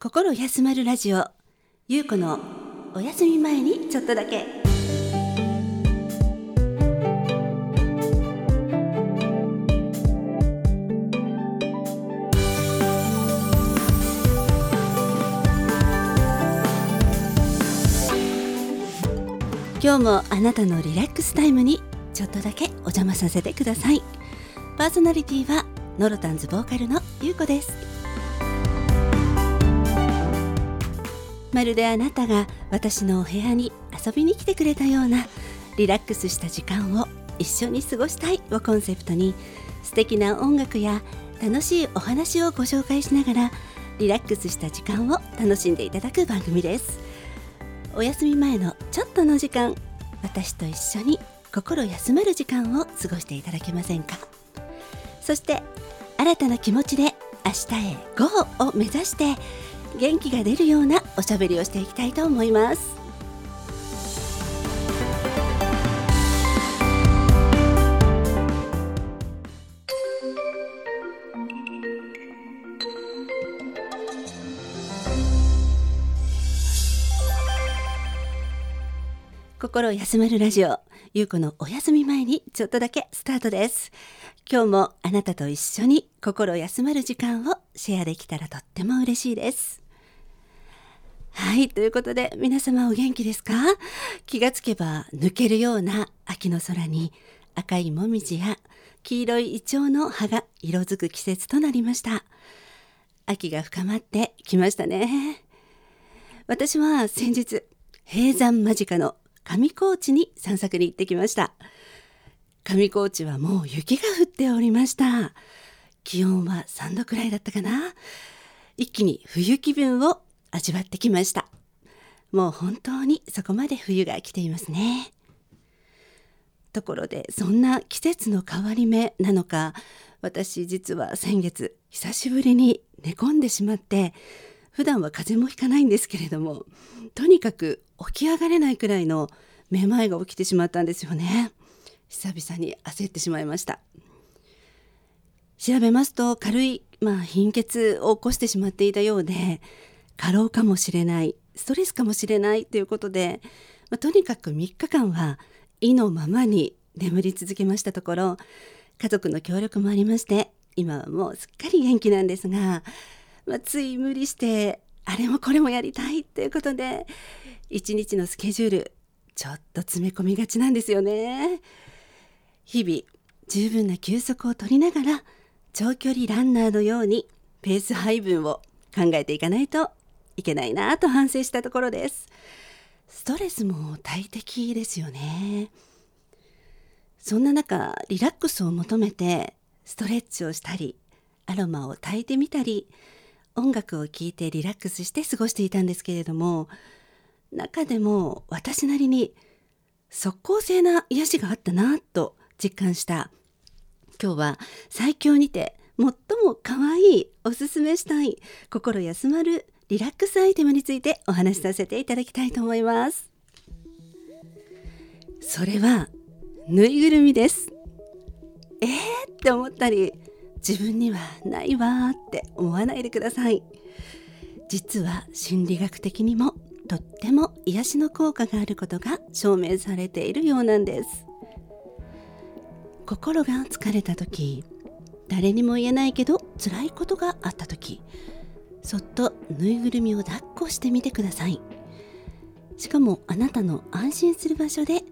心休まるラジオ。ゆうこのお休み前にちょっとだけ。今日もあなたのリラックスタイムにちょっとだけお邪魔させてください。パーソナリティはノロタンズボーカルのゆうこです。まるであなたが私のお部屋に遊びに来てくれたようなリラックスした時間を一緒に過ごしたいをコンセプトに素敵な音楽や楽しいお話をご紹介しながらリラックスした時間を楽しんでいただく番組です。お休み前のちょっとの時間私と一緒に心休まる時間を過ごしていただけませんか？そして新たな気持ちで明日へ GO を目指して元気が出るようなおしゃべりをしていきたいと思います。心休まるラジオゆうこのお休み前にちょっとだけスタートです。今日もあなたと一緒に心休まる時間をシェアできたらとっても嬉しいです。はいということで皆様お元気ですか？気がつけば抜けるような秋の空に赤いもみじや黄色いイチョウの葉が色づく季節となりました。秋が深まってきましたね。私は先日閉山間近の上高地に散策に行ってきました。上高地はもう雪が降っておりました。気温は3度くらいだったかな。一気に冬気分を味わってきました。もう本当にそこまで冬が来ていますね。ところでそんな季節の変わり目なのか私実は先月久しぶりに寝込んでしまって普段は風邪もひかないんですけれどもとにかく起き上がれないくらいのめまいが起きてしまったんですよね。久々に焦ってしまいました。調べますと軽い、まあ、貧血を起こしてしまっていたようで過労かもしれないストレスかもしれないということで、まあ、とにかく3日間は意のままに眠り続けましたところ家族の協力もありまして今はもうすっかり元気なんですが、まあ、つい無理してあれもこれもやりたいということで一日のスケジュールちょっと詰め込みがちなんですよね。日々十分な休息を取りながら長距離ランナーのようにペース配分を考えていかないといけないなと反省したところです。ストレスも大敵ですよね。そんな中リラックスを求めてストレッチをしたりアロマを焚いてみたり音楽を聴いてリラックスして過ごしていたんですけれども中でも私なりに即効性な癒しがあったなと実感した。今日は最強にて最も可愛いおすすめしたい心休まるリラックスアイテムについてお話しさせていただきたいと思います。それはぬいぐるみです。えー？って思ったり自分にはないわーって思わないでください。実は心理学的にもとっても癒しの効果があることが証明されているようなんです。心が疲れた時誰にも言えないけど辛いことがあった時そっとぬいぐるみを抱っこしてみてください。しかもあなたの安心する場所で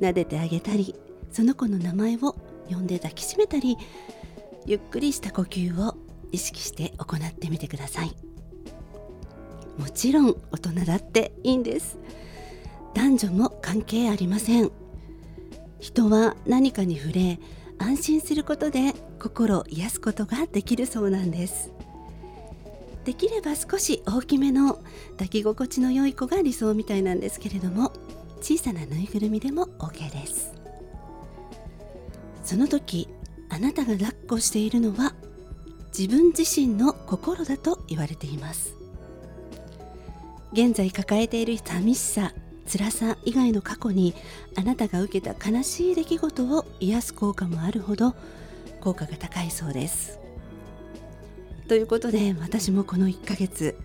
撫でてあげたりその子の名前を呼んで抱きしめたりゆっくりした呼吸を意識して行ってみてください。もちろん大人だっていいんです。男女も関係ありません。人は何かに触れ安心することで心を癒すことができるそうなんです。できれば少し大きめの抱き心地の良い子が理想みたいなんですけれども小さなぬいぐるみでも OK です。その時あなたが抱っこしているのは自分自身の心だと言われています。現在抱えている寂しさ辛さ以外の過去にあなたが受けた悲しい出来事を癒す効果もあるほど効果が高いそうです。ということで私もこの1ヶ月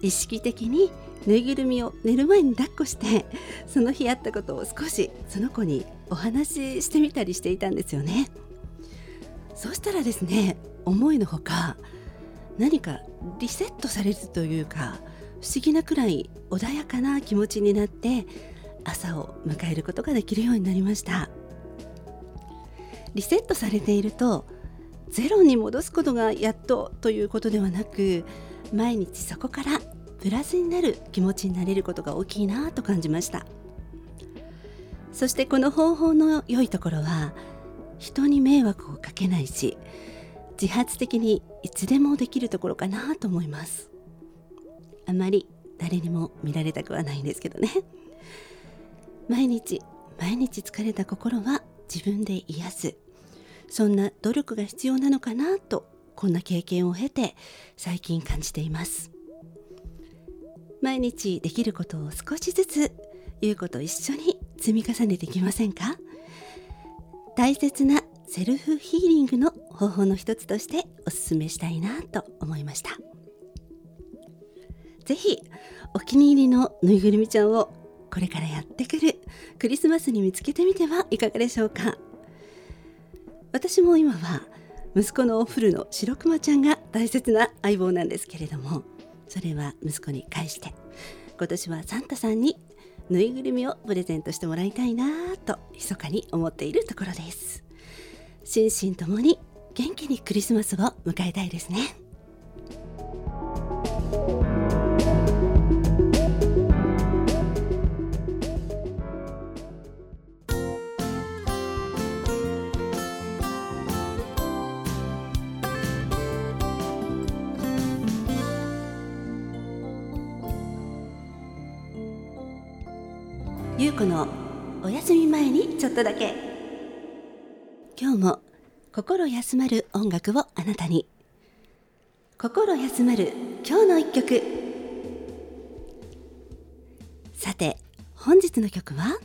意識的にぬいぐるみを寝る前に抱っこしてその日あったことを少しその子にお話ししてみたりしていたんですよね。そうしたらですね思いのほか何かリセットされるというか不思議なくらい穏やかな気持ちになって朝を迎えることができるようになりました。リセットされているとゼロに戻すことがやっとということではなく毎日そこからプラスになる気持ちになれることが大きいなと感じました。そしてこの方法の良いところは人に迷惑をかけないし自発的にいつでもできるところかなと思います。あまり誰にも見られたくはないんですけどね。毎日毎日疲れた心は自分で癒す。そんな努力が必要なのかなとこんな経験を経て最近感じています。毎日できることを少しずつ優子と一緒に積み重ねていきませんか？大切なセルフヒーリングの方法の一つとしておすすめしたいなと思いました。ぜひお気に入りのぬいぐるみちゃんをこれからやってくるクリスマスに見つけてみてはいかがでしょうか？私も今は息子のお風呂の白くまちゃんが大切な相棒なんですけれどもそれは息子に返して今年はサンタさんにぬいぐるみをプレゼントしてもらいたいなぁと密かに思っているところです。心身ともに元気にクリスマスを迎えたいですね。ゆうこのお休み前にちょっとだけ。今日も心休まる音楽をあなたに。心休まる今日の一曲。さて本日の曲は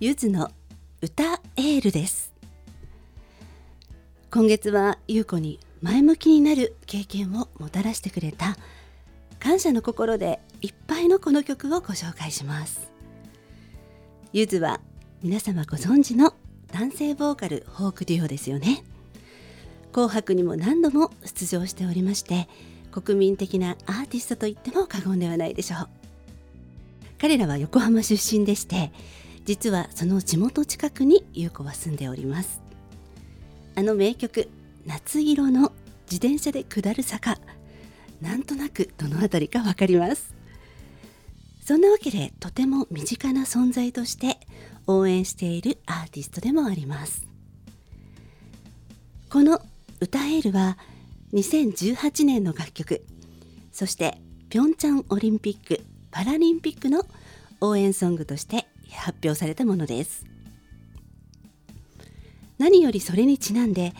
ゆずの歌エールです。今月はゆうこに前向きになる経験をもたらしてくれた感謝の心でいっぱいのこの曲をご紹介します。ゆずは皆様ご存知の男性ボーカルフォークデュオですよね。紅白にも何度も出場しておりまして国民的なアーティストと言っても過言ではないでしょう。彼らは横浜出身でして実はその地元近くに優子は住んでおります。あの名曲夏色の自転車で下る坂。なんとなくどの辺りかわかります。そんなわけでとても身近な存在として応援しているアーティストでもあります。この「歌える」は2018年の楽曲そしてピョンチャンオリンピック・パラリンピックの応援ソングとして発表されたものです。何よりそれにちなんで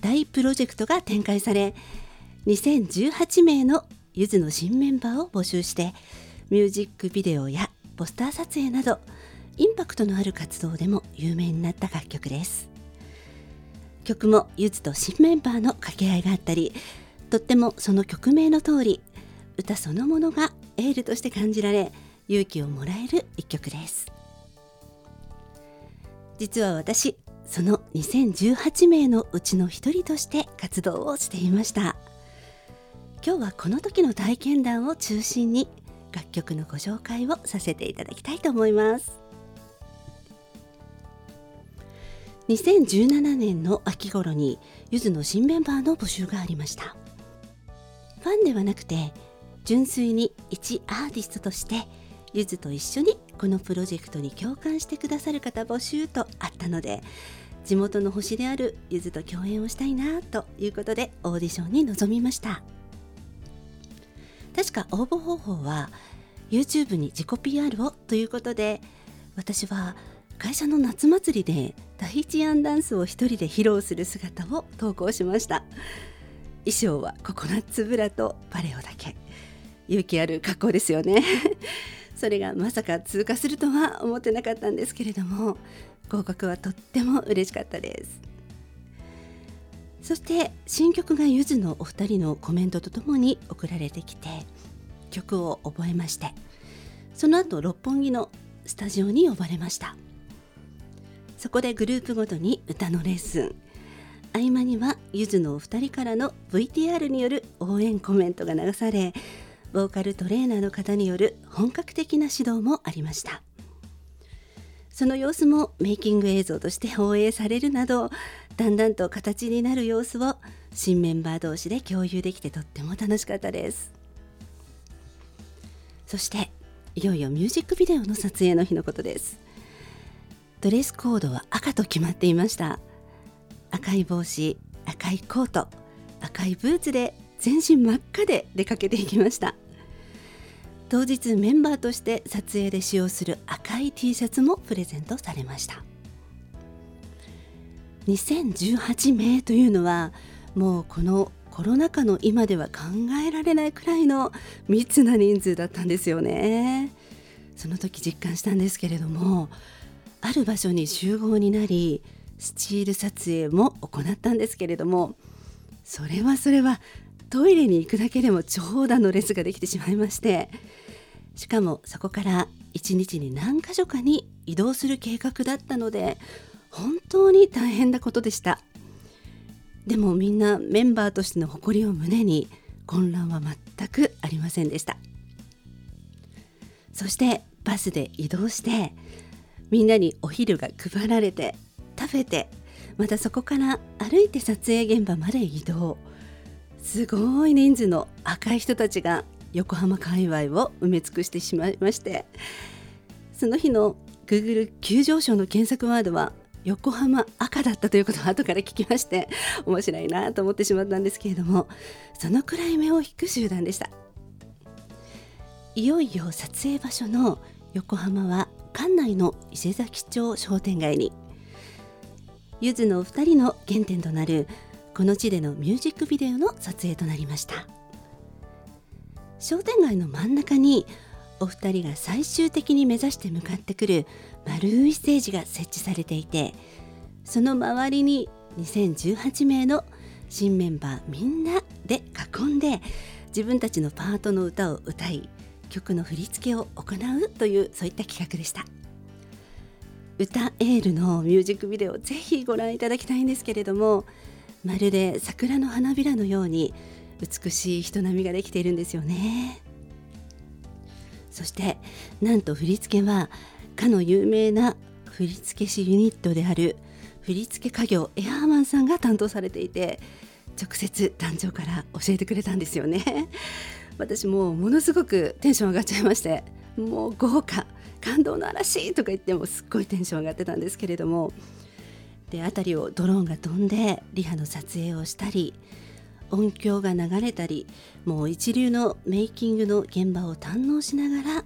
大プロジェクトが展開され2018名のゆずの新メンバーを募集してミュージックビデオやポスター撮影などインパクトのある活動でも有名になった楽曲です。曲もゆずと新メンバーの掛け合いがあったりとってもその曲名の通り歌そのものがエールとして感じられ勇気をもらえる一曲です。実は私その2018名のうちの一人として活動をしていました。今日はこの時の体験談を中心に楽曲のご紹介をさせていただきたいと思います。2017年の秋頃にゆずの新メンバーの募集がありました。ファンではなくて純粋に一アーティストとしてゆずと一緒にこのプロジェクトに共感してくださる方募集とあったので地元の星であるゆずと共演をしたいなということでオーディションに臨みました。確か応募方法は YouTube に自己 PR をということで私は会社の夏祭りで第一案ダンスを一人で披露する姿を投稿しました。衣装はココナッツブラとパレオだけ。勇気ある格好ですよね。それがまさか通過するとは思ってなかったんですけれども合格はとっても嬉しかったです。そして新曲がゆずのお二人のコメントとともに送られてきて曲を覚えましてその後六本木のスタジオに呼ばれました。そこでグループごとに歌のレッスン。合間にはゆずのお二人からの VTR による応援コメントが流されボーカルトレーナーの方による本格的な指導もありました。その様子もメイキング映像として放映されるなどだんだんと形になる様子を新メンバー同士で共有できてとっても楽しかったです。そしていよいよミュージックビデオの撮影の日のことです。ドレスコードは赤と決まっていました。赤い帽子赤いコート赤いブーツで全身真っ赤で出かけていきました。当日メンバーとして撮影で使用する赤い T シャツもプレゼントされました。2018名というのはもうこのコロナ禍の今では考えられないくらいの密な人数だったんですよね。その時実感したんですけれどもある場所に集合になりスチール撮影も行ったんですけれどもそれはそれはトイレに行くだけでも長蛇の列ができてしまいましてしかもそこから1日に何箇所かに移動する計画だったので本当に大変なことでした。でもみんなメンバーとしての誇りを胸に混乱は全くありませんでした。そしてバスで移動してみんなにお昼が配られて食べてまたそこから歩いて撮影現場まで移動。すごい人数の赤い人たちが横浜界隈を埋め尽くしてしまいましてその日の Google 急上昇の検索ワードは横浜赤だったということを後から聞きまして 面白いなと思ってしまったんですけれどもそのくらい目を引く集団でした。いよいよ撮影場所の横浜は館内の伊勢崎町商店街に。ゆずのお二人の原点となるこの地でのミュージックビデオの撮影となりました。商店街の真ん中にお二人が最終的に目指して向かってくる丸いステージが設置されていてその周りに2018名の新メンバーみんなで囲んで自分たちのパートの歌を歌い曲の振り付けを行うというそういった企画でした。歌エールのミュージックビデオぜひご覧いただきたいんですけれどもまるで桜の花びらのように美しい人並みができているんですよね。そしてなんと振り付けはかの有名な振付師ユニットである振り付け家業エアーマンさんが担当されていて直接団長から教えてくれたんですよね。私もものすごくテンション上がっちゃいましてもう豪華感動の嵐とか言ってもすっごいテンション上がってたんですけれどもで辺りをドローンが飛んでリハの撮影をしたり音響が流れたりもう一流のメイキングの現場を堪能しながら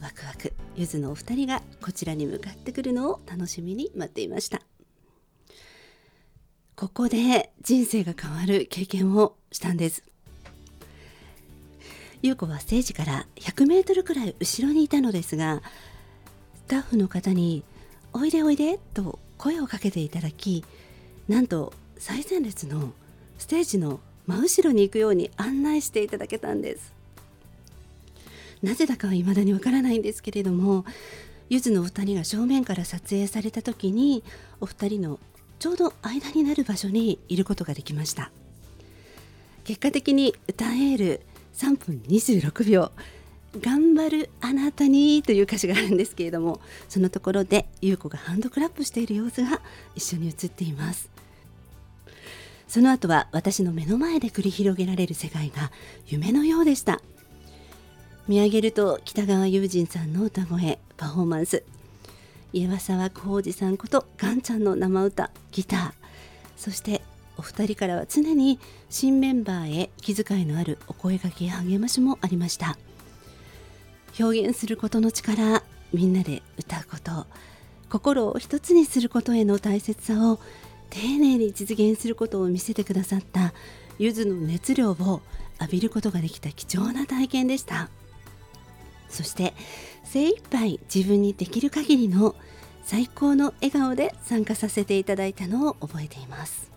ワクワクゆずのお二人がこちらに向かってくるのを楽しみに待っていました。ここで人生が変わる経験をしたんです。優子はステージから100メートルくらい後ろにいたのですがスタッフの方に「おいでおいで」と声をかけていただきなんと最前列のステージの真後ろに行くように案内していただけたんです。なぜだかは未だにわからないんですけれどもゆずのお二人が正面から撮影された時にお二人のちょうど間になる場所にいることができました。結果的に歌える3分26秒頑張るあなたにという歌詞があるんですけれどもそのところで優子がハンドクラップしている様子が一緒に映っています。その後は私の目の前で繰り広げられる世界が夢のようでした。見上げると北川悠仁さんの歌声パフォーマンス。岩沢浩二さんことガンちゃんの生歌ギター。そしてお二人からは常に新メンバーへ気遣いのあるお声掛けや励ましもありました。表現することの力みんなで歌うこと心を一つにすることへの大切さを丁寧に実現することを見せてくださったゆずの熱量を浴びることができた貴重な体験でした。そして精一杯自分にできる限りの最高の笑顔で参加させていただいたのを覚えています。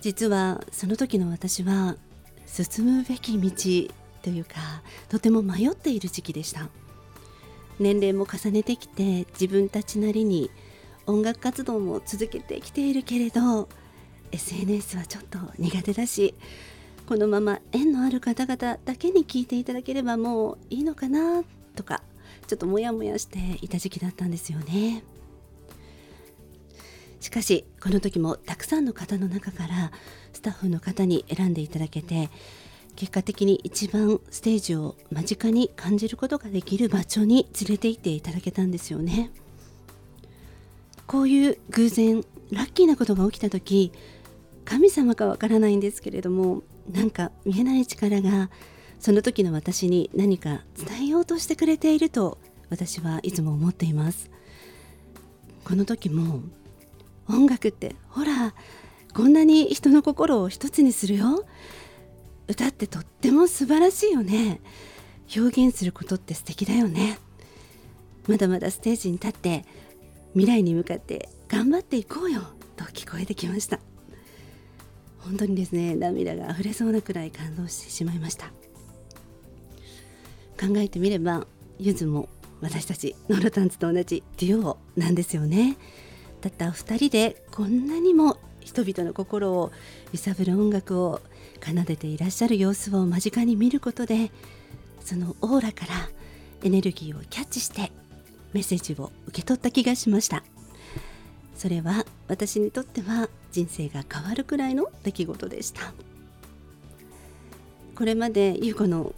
実はその時の私は進むべき道というかとても迷っている時期でした。年齢も重ねてきて自分たちなりに音楽活動も続けてきているけれど SNS はちょっと苦手だしこのまま縁のある方々だけに聞いていただければもういいのかなとかちょっとモヤモヤしていた時期だったんですよね。しかしこの時もたくさんの方の中からスタッフの方に選んでいただけて結果的に一番ステージを間近に感じることができる場所に連れて行っていただけたんですよね。こういう偶然ラッキーなことが起きた時神様かわからないんですけれどもなんか見えない力がその時の私に何か伝えようとしてくれていると私はいつも思っています。この時も音楽ってほらこんなに人の心を一つにするよ。歌ってとっても素晴らしいよね。表現することって素敵だよね。まだまだステージに立って未来に向かって頑張っていこうよと聞こえてきました。本当にですね涙が溢れそうなくらい感動してしまいました。考えてみればゆずも私たちノロタンツと同じデュオなんですよね。たった2人でこんなにも人々の心を揺さぶる音楽を奏でていらっしゃる様子を間近に見ることでそのオーラからエネルギーをキャッチしてメッセージを受け取った気がしました。それは私にとっては人生が変わるくらいの出来事でした。これまで優子の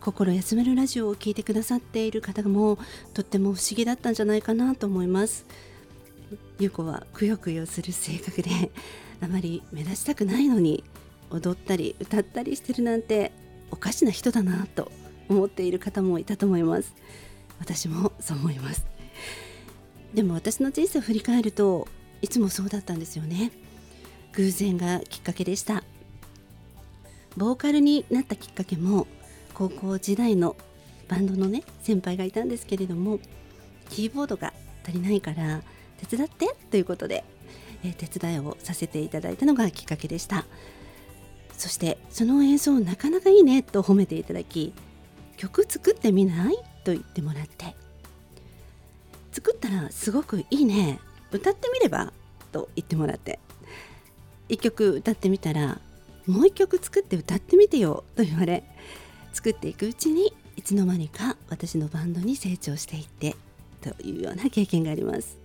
心休めるラジオを聴いてくださっている方もとっても不思議だったんじゃないかなと思います。優子はくよくよする性格であまり目立ちたくないのに踊ったり歌ったりしてるなんておかしな人だなと思っている方もいたと思います。私もそう思います。でも私の人生を振り返るといつもそうだったんですよね。偶然がきっかけでした。ボーカルになったきっかけも高校時代のバンドのね先輩がいたんですけれどもキーボードが足りないから手伝ってということで、えー、手伝いをさせていただいたのがきっかけでした。そしてその演奏なかなかいいねと褒めていただき曲作ってみないと言ってもらって。作ったらすごくいいね。歌ってみれば？と言ってもらって。1曲歌ってみたらもう1曲作って歌ってみてよ。と言われ作っていくうちにいつの間にか私のバンドに成長していってというような経験があります。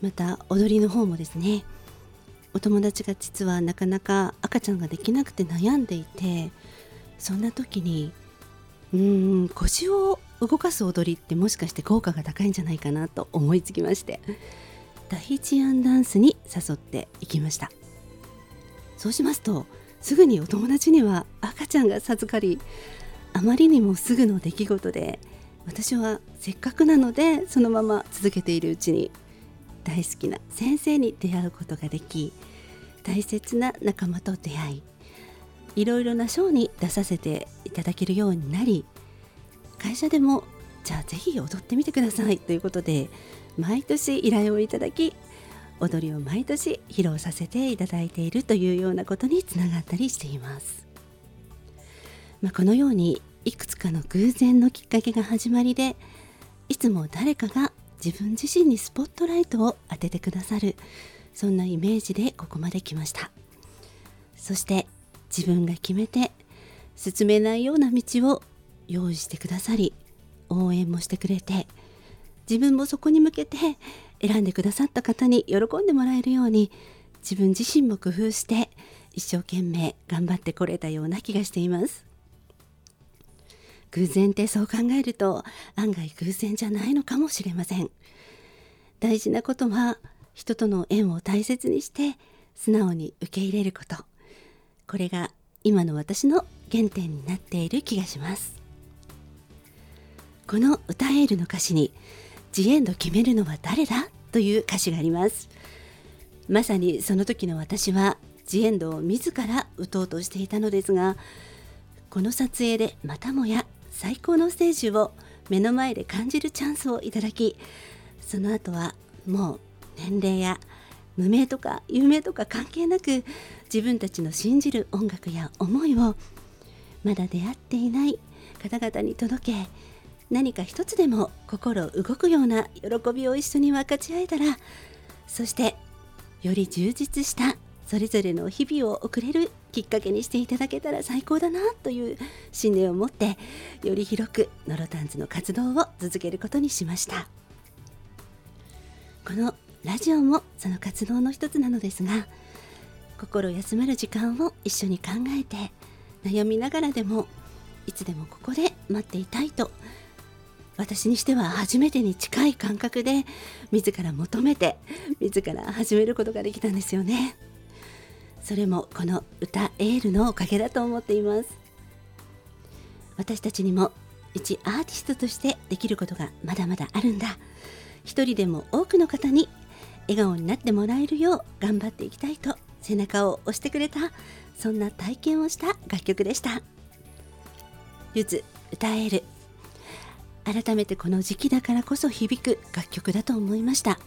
また踊りの方もですねお友達が実はなかなか赤ちゃんができなくて悩んでいてそんな時にうん腰を動かす踊りってもしかして効果が高いんじゃないかなと思いつきましてダヒチアンダンスに誘っていきました。そうしますとすぐにお友達には赤ちゃんが授かりあまりにもすぐの出来事で私はせっかくなのでそのまま続けているうちに大好きな先生に出会うことができ大切な仲間と出会いいろいろなショーに出させていただけるようになり会社でもじゃあぜひ踊ってみてくださいということで毎年依頼をいただき踊りを毎年披露させていただいているというようなことにつながったりしています、まあ、このようにいくつかの偶然のきっかけが始まりでいつも誰かが自分自身にスポットライトを当ててくださるそんなイメージでここまで来ました。そして自分が決めて進めないような道を用意してくださり応援もしてくれて自分もそこに向けて選んでくださった方に喜んでもらえるように自分自身も工夫して一生懸命頑張ってこれたような気がしています。偶然ってそう考えると案外偶然じゃないのかもしれません。大事なことは人との縁を大切にして素直に受け入れること。これが今の私の原点になっている気がしますこの歌エールの歌詞に「ジエンド決めるのは誰だ?」という歌詞がありますまさにその時の私はジエンドを自ら打とうとしていたのですがこの撮影でまたもや最高のステージを目の前で感じるチャンスをいただきその後はもう年齢や無名とか有名とか関係なく自分たちの信じる音楽や思いをまだ出会っていない方々に届け何か一つでも心動くような喜びを一緒に分かち合えたらそしてより充実したそれぞれの日々を送れるきっかけにしていただけたら最高だなという信念を持ってより広くノロタンズの活動を続けることにしました。このラジオもその活動の一つなのですが心休まる時間を一緒に考えて悩みながらでもいつでもここで待っていたいと私にしては初めてに近い感覚で自ら求めて自ら始めることができたんですよね。それもこの歌エールのおかげだと思っています。私たちにも一アーティストとしてできることがまだまだあるんだ。一人でも多くの方に笑顔になってもらえるよう頑張っていきたいと背中を押してくれたそんな体験をした楽曲でした。ゆず歌える。改めてこの時期だからこそ響く楽曲だと思いました。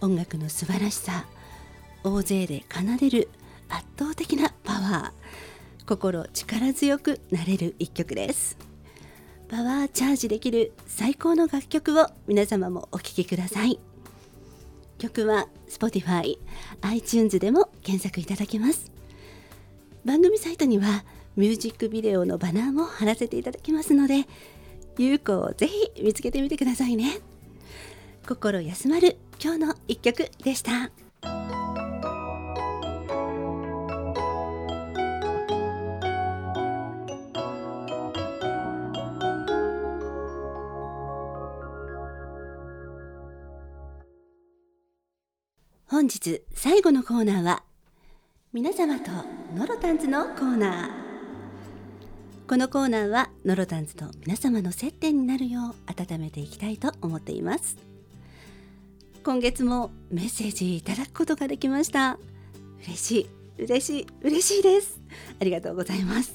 音楽の素晴らしさ大勢で奏でる圧倒的なパワー心力強くなれる一曲です。パワーチャージできる最高の楽曲を皆様もお聴きください。曲は Spotify、iTunes でも検索いただけます。番組サイトにはミュージックビデオのバナーも貼らせていただきますので有効をぜひ見つけてみてくださいね。心休まる今日の一曲でした。本日最後のコーナーは皆様とノロタンズのコーナー。このコーナーはノロタンズと皆様の接点になるよう温めていきたいと思っています。今月もメッセージいただくことができました。嬉しい嬉しい嬉しいです。ありがとうございます。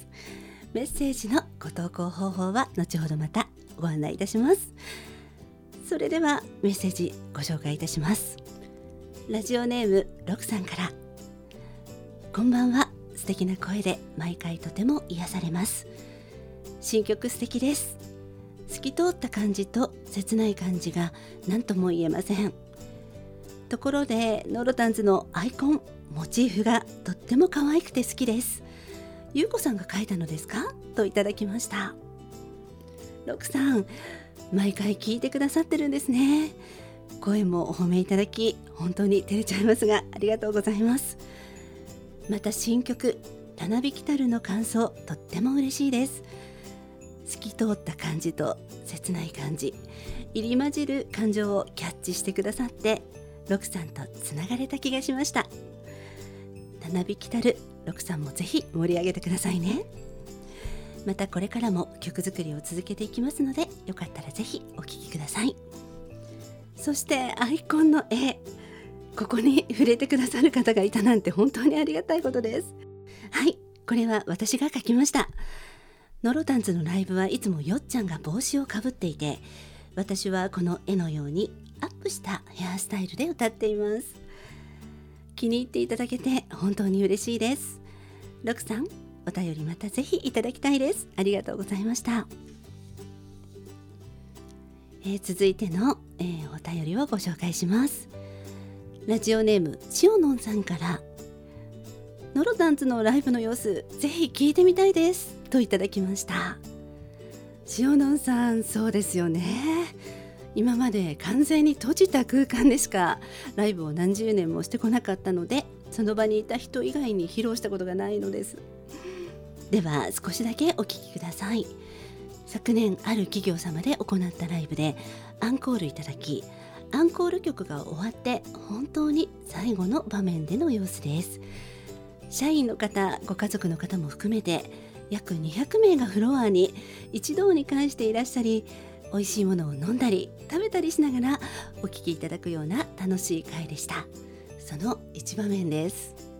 メッセージのご投稿方法は後ほどまたご案内いたします。それではメッセージご紹介いたします。ラジオネームロクさんから。こんばんは。素敵な声で毎回とても癒されます。新曲素敵です。透き通った感じと切ない感じが何とも言えません。ところでノロタンズのアイコンモチーフがとっても可愛くて好きです。ゆうこさんが描いたのですか？といただきました。ロクさん毎回聞いてくださってるんですね。声もお褒めいただき本当に照れちゃいますがありがとうございます。また新曲「たなびきたる」の感想とっても嬉しいです。透き通った感じと切ない感じ入り混じる感情をキャッチしてくださってロクさんとつながれた気がしました。たなびきたるロクさんもぜひ盛り上げてくださいね。またこれからも曲作りを続けていきますのでよかったらぜひお聴きください。そしてアイコンの絵。ここに触れてくださる方がいたなんて本当にありがたいことです。はいこれは私が書きました。ノロタンズのライブはいつもよっちゃんが帽子をかぶっていて私はこの絵のようにアップしたヘアスタイルで歌っています。気に入っていただけて本当に嬉しいです。ロクさんお便りまたぜひいただきたいです。ありがとうございました。えー、続いての、えー、お便りをご紹介します。ラジオネームしおのんさんからノロタンズのライブの様子ぜひ聞いてみたいですといただきました。しおのんさんそうですよね。今まで完全に閉じた空間でしかライブを何十年もしてこなかったのでその場にいた人以外に披露したことがないのです。では少しだけお聞きください。昨年ある企業様で行ったライブでアンコールいただきアンコール曲が終わって本当に最後の場面での様子です。社員の方ご家族の方も含めて約200名がフロアに一堂に会していらっしゃり美味しいものを飲んだり食べたりしながらお聴きいただくような楽しい会でした。その一場面です。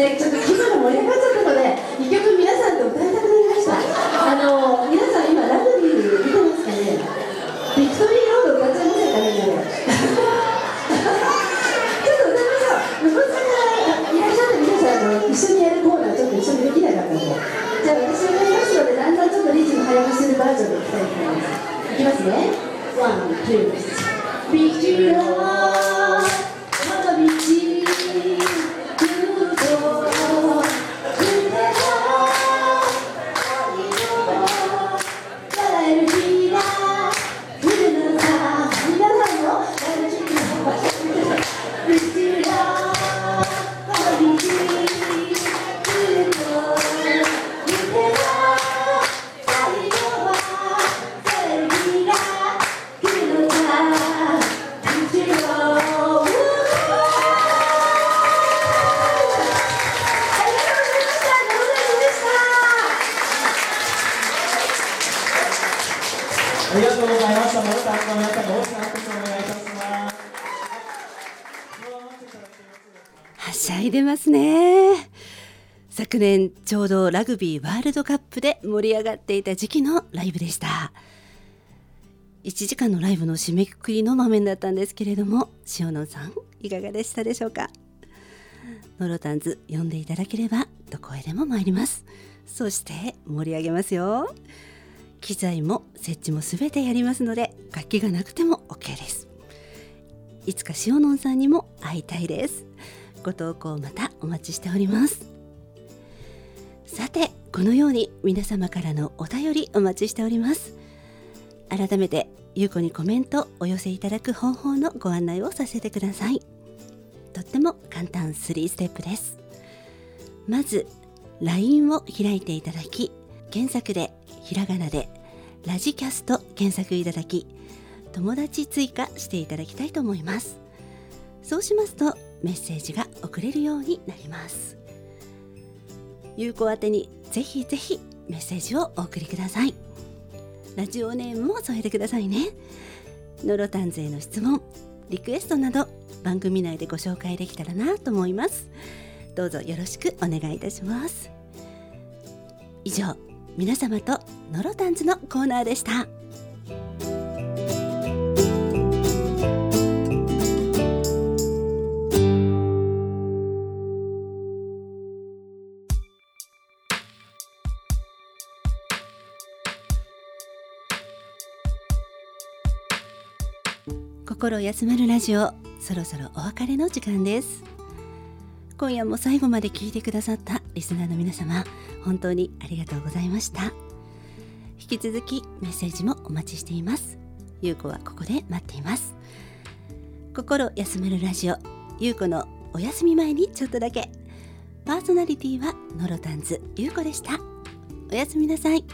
ね、年ちょうどラグビーワールドカップで盛り上がっていた時期のライブでした。1時間のライブの締めくくりの場面だったんですけれども塩野さんいかがでしたでしょうか？ノロタンズ読んでいただければどこへでも参ります。そして盛り上げますよ。機材も設置もすべてやりますので楽器がなくても OK です。いつか塩野さんにも会いたいです。ご投稿またお待ちしております。さてこのように皆様からのお便りお待ちしております。改めてゆうこにコメントお寄せいただく方法のご案内をさせてください。とっても簡単3ステップです。まず LINE を開いていただき検索でひらがなでラジキャスト検索いただき友達追加していただきたいと思います。そうしますとメッセージが送れるようになります。有効宛てにぜひぜひメッセージをお送りください。ラジオネームも添えてくださいね。ノロタンズへの質問リクエストなど番組内でご紹介できたらなと思います。どうぞよろしくお願いいたします。以上皆様とノロタンズのコーナーでした。心休まるラジオそろそろお別れの時間です。今夜も最後まで聞いてくださったリスナーの皆様本当にありがとうございました。引き続きメッセージもお待ちしています。ゆうこはここで待っています。心休まるラジオゆうこのお休み前にちょっとだけ。パーソナリティはノロタンズゆうこでした。おやすみなさい。